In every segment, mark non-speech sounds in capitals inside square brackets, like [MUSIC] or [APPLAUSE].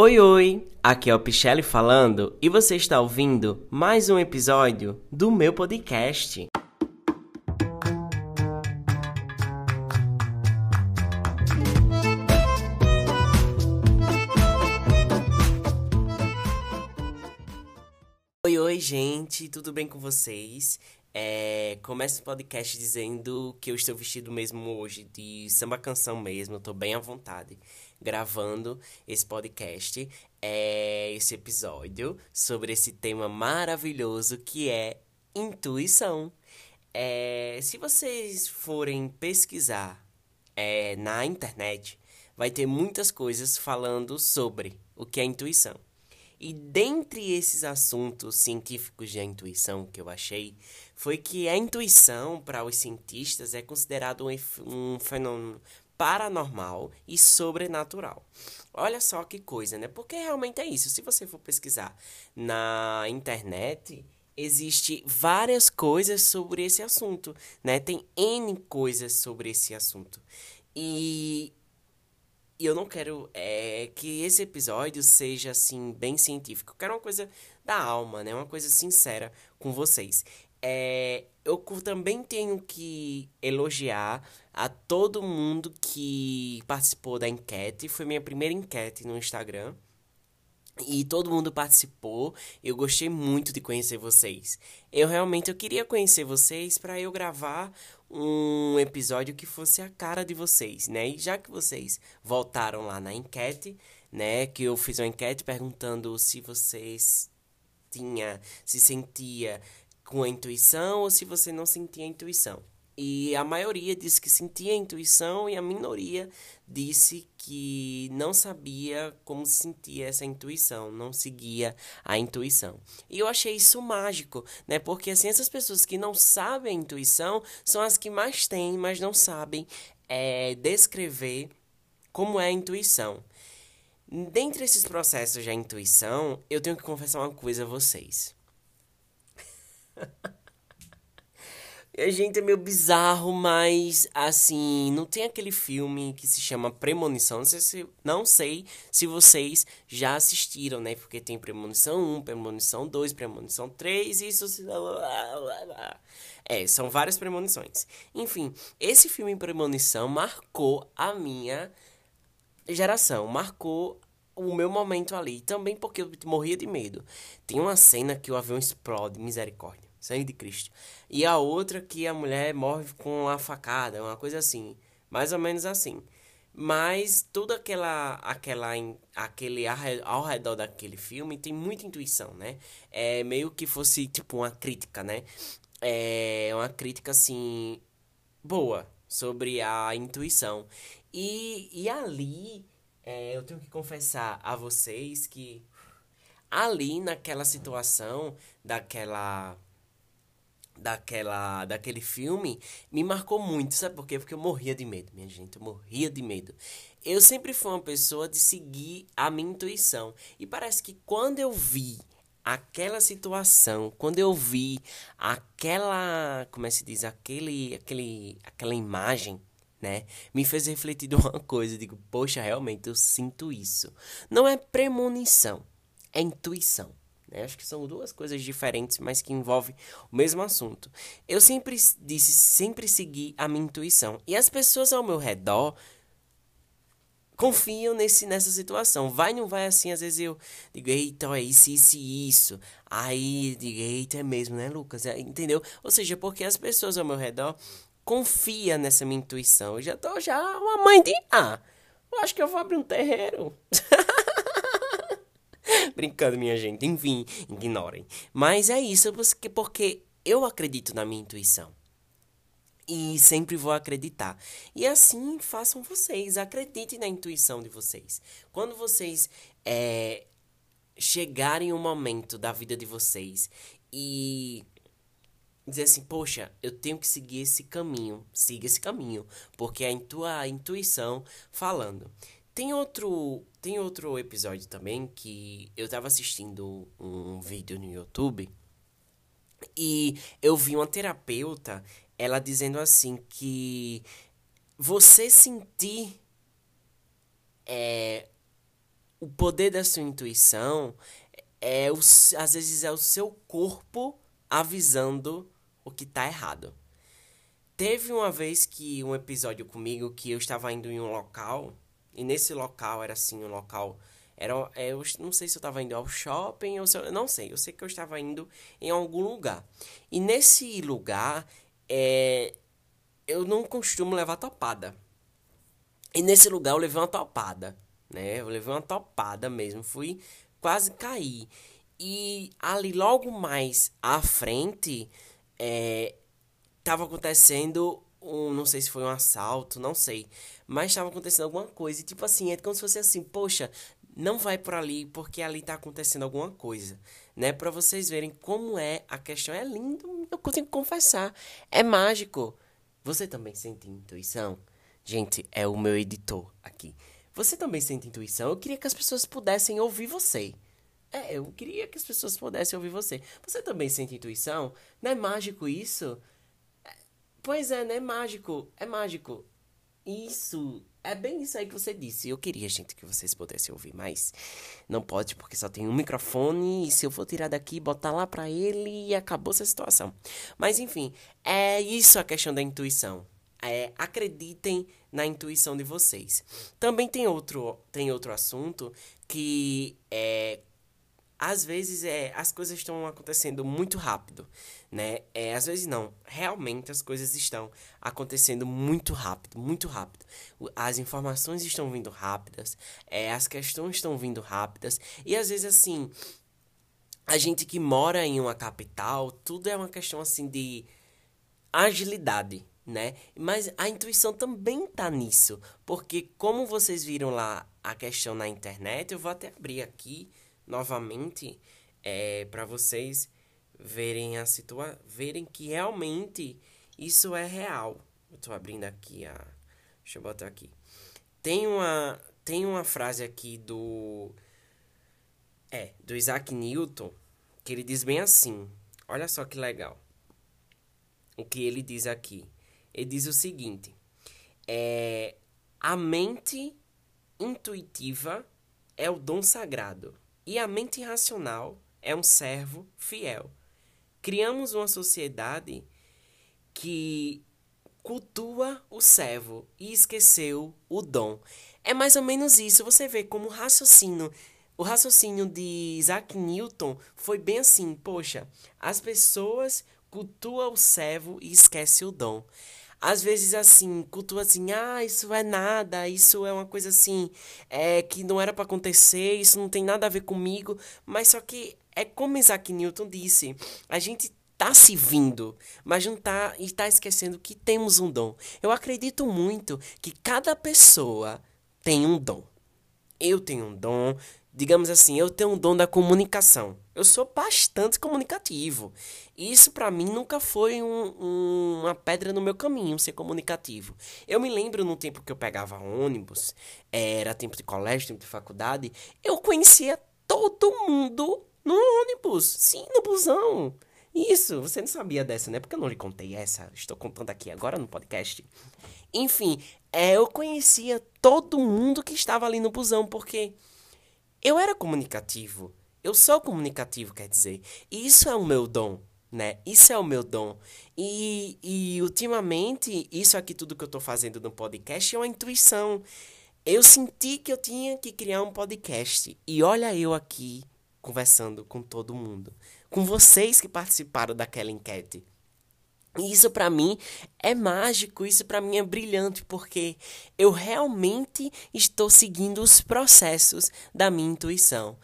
Oi, oi! Aqui é o Pichelli falando e você está ouvindo mais um episódio do meu podcast. Oi, oi, gente, tudo bem com vocês? É, começo o podcast dizendo que eu estou vestido mesmo hoje de samba canção mesmo, estou bem à vontade gravando esse podcast, é, esse episódio sobre esse tema maravilhoso que é intuição. É, se vocês forem pesquisar é, na internet, vai ter muitas coisas falando sobre o que é intuição. E dentre esses assuntos científicos de intuição que eu achei, foi que a intuição, para os cientistas, é considerado um, fenômeno paranormal e sobrenatural. Olha só que coisa, né? Porque realmente é isso. Se você for pesquisar na internet, existe várias coisas sobre esse assunto, né? Tem N coisas sobre esse assunto. E e eu não quero é, que esse episódio seja assim bem científico. Eu quero uma coisa da alma, né? Uma coisa sincera com vocês. É, eu também tenho que elogiar a todo mundo que participou da enquete. Foi minha primeira enquete no Instagram. E todo mundo participou. Eu gostei muito de conhecer vocês. Eu realmente eu queria conhecer vocês para eu gravar um episódio que fosse a cara de vocês, né? E já que vocês voltaram lá na enquete, né, que eu fiz uma enquete perguntando se vocês tinha, se sentia com a intuição ou se você não sentia a intuição. E a maioria disse que sentia intuição e a minoria disse que não sabia como sentia essa intuição, não seguia a intuição. E eu achei isso mágico, né? Porque assim, essas pessoas que não sabem a intuição são as que mais têm, mas não sabem é, descrever como é a intuição. Dentre esses processos de intuição, eu tenho que confessar uma coisa a vocês. [LAUGHS] Gente, é meio bizarro, mas assim, não tem aquele filme que se chama Premonição. Não sei se, não sei se vocês já assistiram, né? Porque tem Premonição 1, Premonição 2, Premonição 3, isso. É, são várias premonições. Enfim, esse filme Premonição marcou a minha geração, marcou o meu momento ali. Também porque eu morria de medo. Tem uma cena que o avião explode, misericórdia. Sangue de Cristo. E a outra que a mulher morre com a facada, uma coisa assim. Mais ou menos assim. Mas tudo aquela, aquela, aquele ao redor daquele filme tem muita intuição, né? É meio que fosse tipo uma crítica, né? É uma crítica assim boa sobre a intuição. E, e ali é, eu tenho que confessar a vocês que ali naquela situação daquela daquela daquele filme me marcou muito, sabe por quê? Porque eu morria de medo, minha gente, eu morria de medo. Eu sempre fui uma pessoa de seguir a minha intuição. E parece que quando eu vi aquela situação, quando eu vi aquela, como é que se diz, aquele, aquele, aquela imagem, né, me fez refletir de uma [LAUGHS] coisa, digo, poxa, realmente eu sinto isso. Não é premonição, é intuição. Né? Acho que são duas coisas diferentes, mas que envolvem o mesmo assunto. Eu sempre disse, sempre segui a minha intuição. E as pessoas ao meu redor confiam nesse, nessa situação. Vai, não vai assim, às vezes eu digo, eita, é isso, isso e isso. Aí digo, eita, é mesmo, né, Lucas? É, entendeu? Ou seja, porque as pessoas ao meu redor confiam nessa minha intuição. Eu já tô já uma mãe de. Ah, eu acho que eu vou abrir um terreiro. [LAUGHS] Brincando, minha gente. Enfim, ignorem. Mas é isso porque eu acredito na minha intuição. E sempre vou acreditar. E assim façam vocês. Acreditem na intuição de vocês. Quando vocês é, chegarem um momento da vida de vocês e dizer assim, poxa, eu tenho que seguir esse caminho, siga esse caminho, porque é a tua intuição falando. Tem outro, tem outro episódio também que eu tava assistindo um vídeo no YouTube e eu vi uma terapeuta, ela dizendo assim que você sentir é, o poder da sua intuição é o, às vezes é o seu corpo avisando o que tá errado. Teve uma vez que um episódio comigo que eu estava indo em um local e nesse local era assim um local era é, eu não sei se eu estava indo ao shopping ou se eu não sei, eu sei que eu estava indo em algum lugar. E nesse lugar é, eu não costumo levar topada. E nesse lugar eu levei uma topada, né? Eu levei uma topada mesmo, fui quase cair. E ali logo mais à frente, é, tava acontecendo um, não sei se foi um assalto, não sei, mas estava acontecendo alguma coisa. E tipo assim, é como se fosse assim, poxa, não vai por ali porque ali tá acontecendo alguma coisa, né? Para vocês verem como é a questão. É lindo, eu consigo confessar, é mágico. Você também sente intuição? Gente, é o meu editor aqui. Você também sente intuição? Eu queria que as pessoas pudessem ouvir você. É, eu queria que as pessoas pudessem ouvir você. Você também sente intuição? Não é mágico isso? É, pois é, não é mágico. É mágico. Isso. É bem isso aí que você disse. Eu queria, gente, que vocês pudessem ouvir, mas não pode porque só tem um microfone e se eu for tirar daqui e botar lá para ele, acabou essa situação. Mas enfim, é isso a questão da intuição. É, acreditem na intuição de vocês. Também tem outro, tem outro assunto que é às vezes é, as coisas estão acontecendo muito rápido, né? É, às vezes não, realmente as coisas estão acontecendo muito rápido, muito rápido. As informações estão vindo rápidas, é, as questões estão vindo rápidas e às vezes assim, a gente que mora em uma capital, tudo é uma questão assim de agilidade, né? Mas a intuição também tá nisso, porque como vocês viram lá a questão na internet, eu vou até abrir aqui novamente é, para vocês verem a situação, verem que realmente isso é real. Eu tô abrindo aqui a Deixa eu botar aqui. Tem uma tem uma frase aqui do é, do Isaac Newton, que ele diz bem assim. Olha só que legal. O que ele diz aqui. Ele diz o seguinte: é, a mente intuitiva é o dom sagrado e a mente racional é um servo fiel. Criamos uma sociedade que cultua o servo e esqueceu o dom. É mais ou menos isso. Você vê como o raciocínio, o raciocínio de Isaac Newton foi bem assim, poxa, as pessoas cultuam o servo e esquecem o dom às vezes assim, cultua assim, ah, isso é nada, isso é uma coisa assim, é que não era para acontecer, isso não tem nada a ver comigo, mas só que é como Isaac Newton disse, a gente tá se vindo, mas não tá está esquecendo que temos um dom. Eu acredito muito que cada pessoa tem um dom. Eu tenho um dom, digamos assim, eu tenho um dom da comunicação. Eu sou bastante comunicativo. Isso para mim nunca foi um, um, uma pedra no meu caminho ser comunicativo. Eu me lembro no tempo que eu pegava ônibus, era tempo de colégio, tempo de faculdade, eu conhecia todo mundo no ônibus, sim, no busão. Isso, você não sabia dessa, né? Porque eu não lhe contei essa, estou contando aqui agora no podcast. Enfim, é, eu conhecia todo mundo que estava ali no busão, porque eu era comunicativo. Eu sou comunicativo, quer dizer. E isso é o meu dom, né? Isso é o meu dom. E, e ultimamente, isso aqui tudo que eu tô fazendo no podcast é uma intuição. Eu senti que eu tinha que criar um podcast. E olha eu aqui conversando com todo mundo. Com vocês que participaram daquela enquete. E isso para mim é mágico, isso para mim é brilhante, porque eu realmente estou seguindo os processos da minha intuição.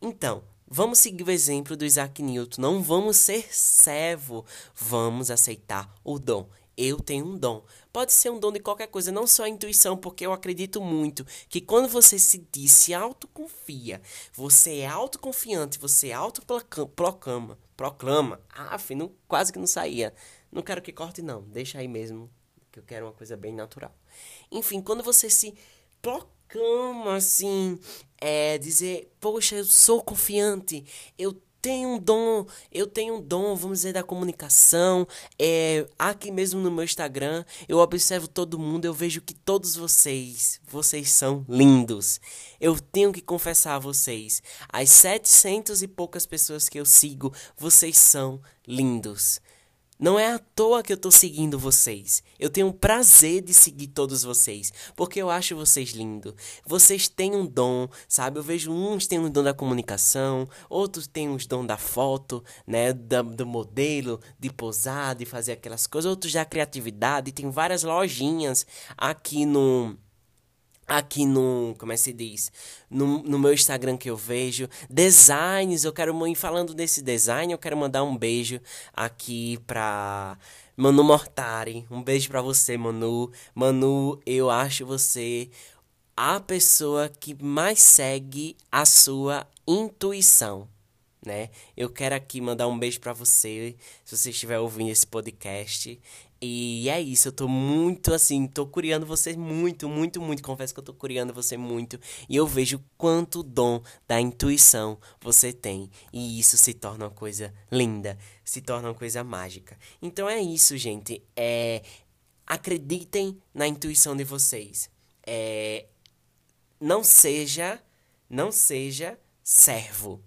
Então, vamos seguir o exemplo do Isaac Newton, não vamos ser servo, vamos aceitar o dom. Eu tenho um dom. Pode ser um dom de qualquer coisa, não só a intuição, porque eu acredito muito que quando você se diz, se autoconfia, você é autoconfiante, você autoproclama, proclama. Ah, não, quase que não saía não quero que corte, não. Deixa aí mesmo, que eu quero uma coisa bem natural. Enfim, quando você se proclama assim, é dizer, poxa, eu sou confiante, eu tenho um dom, eu tenho um dom, vamos dizer, da comunicação. É, aqui mesmo no meu Instagram, eu observo todo mundo, eu vejo que todos vocês, vocês são lindos. Eu tenho que confessar a vocês, as 700 e poucas pessoas que eu sigo, vocês são lindos. Não é à toa que eu tô seguindo vocês. Eu tenho o prazer de seguir todos vocês, porque eu acho vocês lindos. Vocês têm um dom, sabe? Eu vejo uns têm um dom da comunicação, outros têm os dom da foto, né, da, do modelo, de posar, de fazer aquelas coisas, outros da criatividade. Tem várias lojinhas aqui no aqui no, como é que se diz, no, no meu Instagram que eu vejo, designs, eu quero ir falando desse design, eu quero mandar um beijo aqui pra Manu Mortari, um beijo pra você, Manu, Manu, eu acho você a pessoa que mais segue a sua intuição, né? Eu quero aqui mandar um beijo para você, se você estiver ouvindo esse podcast. E é isso, eu tô muito assim, tô curiando você muito, muito, muito. Confesso que eu tô curiando você muito. E eu vejo quanto dom da intuição você tem. E isso se torna uma coisa linda, se torna uma coisa mágica. Então é isso, gente. É, acreditem na intuição de vocês. É, não seja, não seja servo.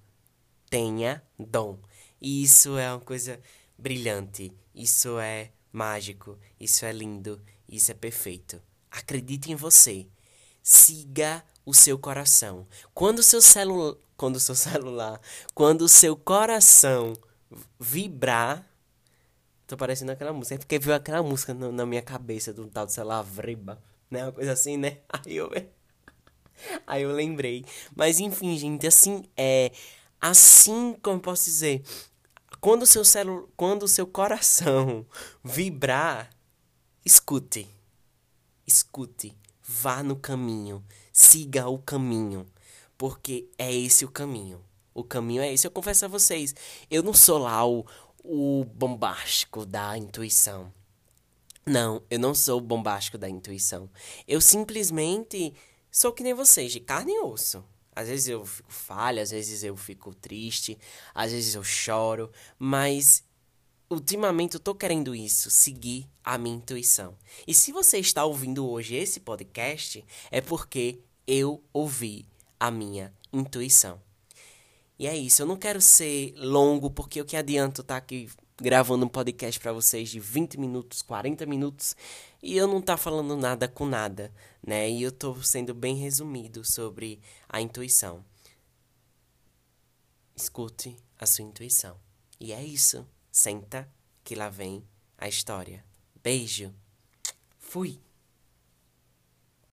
Tenha dom. E isso é uma coisa brilhante. Isso é mágico, isso é lindo, isso é perfeito. Acredite em você. Siga o seu coração. Quando o seu celular, quando o seu celular, quando o seu coração vibrar, tô parecendo aquela música, é porque viu aquela música no, na minha cabeça do tal do celular Vriba, né? Uma coisa assim, né? [LAUGHS] Aí eu Aí eu lembrei. Mas enfim, gente, assim é assim como posso dizer, quando o seu cérebro, quando seu coração [LAUGHS] vibrar, escute. Escute, vá no caminho, siga o caminho, porque é esse o caminho. O caminho é esse. Eu confesso a vocês, eu não sou lá o, o bombástico da intuição. Não, eu não sou o bombástico da intuição. Eu simplesmente sou que nem vocês, de carne e osso. Às vezes eu fico falha, às vezes eu fico triste, às vezes eu choro, mas ultimamente eu tô querendo isso, seguir a minha intuição. E se você está ouvindo hoje esse podcast, é porque eu ouvi a minha intuição. E é isso, eu não quero ser longo, porque o que adianta estar tá aqui gravando um podcast para vocês de 20 minutos, 40 minutos, e eu não tá falando nada com nada, né? E eu tô sendo bem resumido sobre a intuição. Escute a sua intuição. E é isso. Senta que lá vem a história. Beijo. Fui.